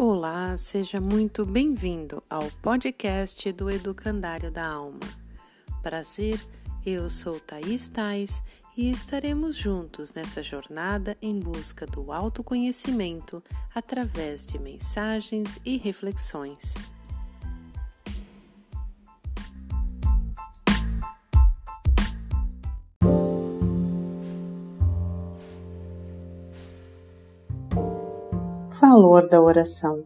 Olá, seja muito bem-vindo ao podcast do Educandário da Alma. Prazer, eu sou Thaís Tais e estaremos juntos nessa jornada em busca do autoconhecimento através de mensagens e reflexões. Valor da oração.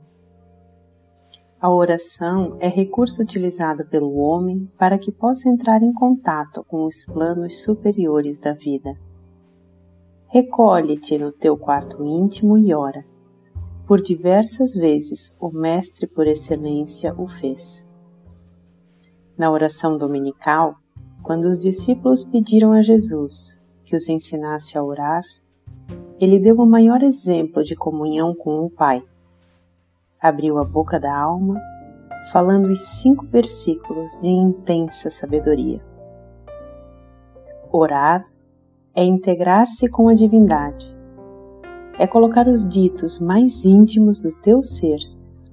A oração é recurso utilizado pelo homem para que possa entrar em contato com os planos superiores da vida. Recolhe-te no teu quarto íntimo e ora. Por diversas vezes o Mestre por excelência o fez. Na oração dominical, quando os discípulos pediram a Jesus que os ensinasse a orar, ele deu o maior exemplo de comunhão com o Pai. Abriu a boca da alma, falando os cinco versículos de intensa sabedoria. Orar é integrar-se com a divindade, é colocar os ditos mais íntimos do teu ser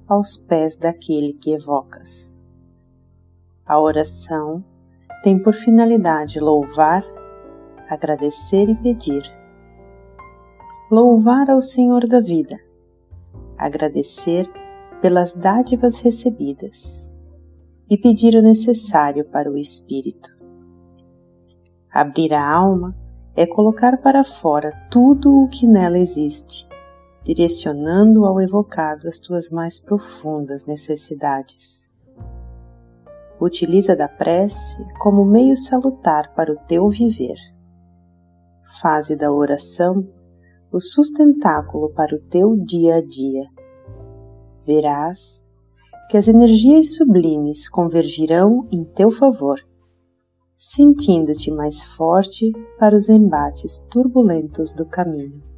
aos pés daquele que evocas. A oração tem por finalidade louvar, agradecer e pedir louvar ao Senhor da vida, agradecer pelas dádivas recebidas e pedir o necessário para o espírito. Abrir a alma é colocar para fora tudo o que nela existe, direcionando ao evocado as tuas mais profundas necessidades. Utiliza da prece como meio salutar para o teu viver. Fase da oração o sustentáculo para o teu dia a dia. Verás que as energias sublimes convergirão em teu favor, sentindo-te mais forte para os embates turbulentos do caminho.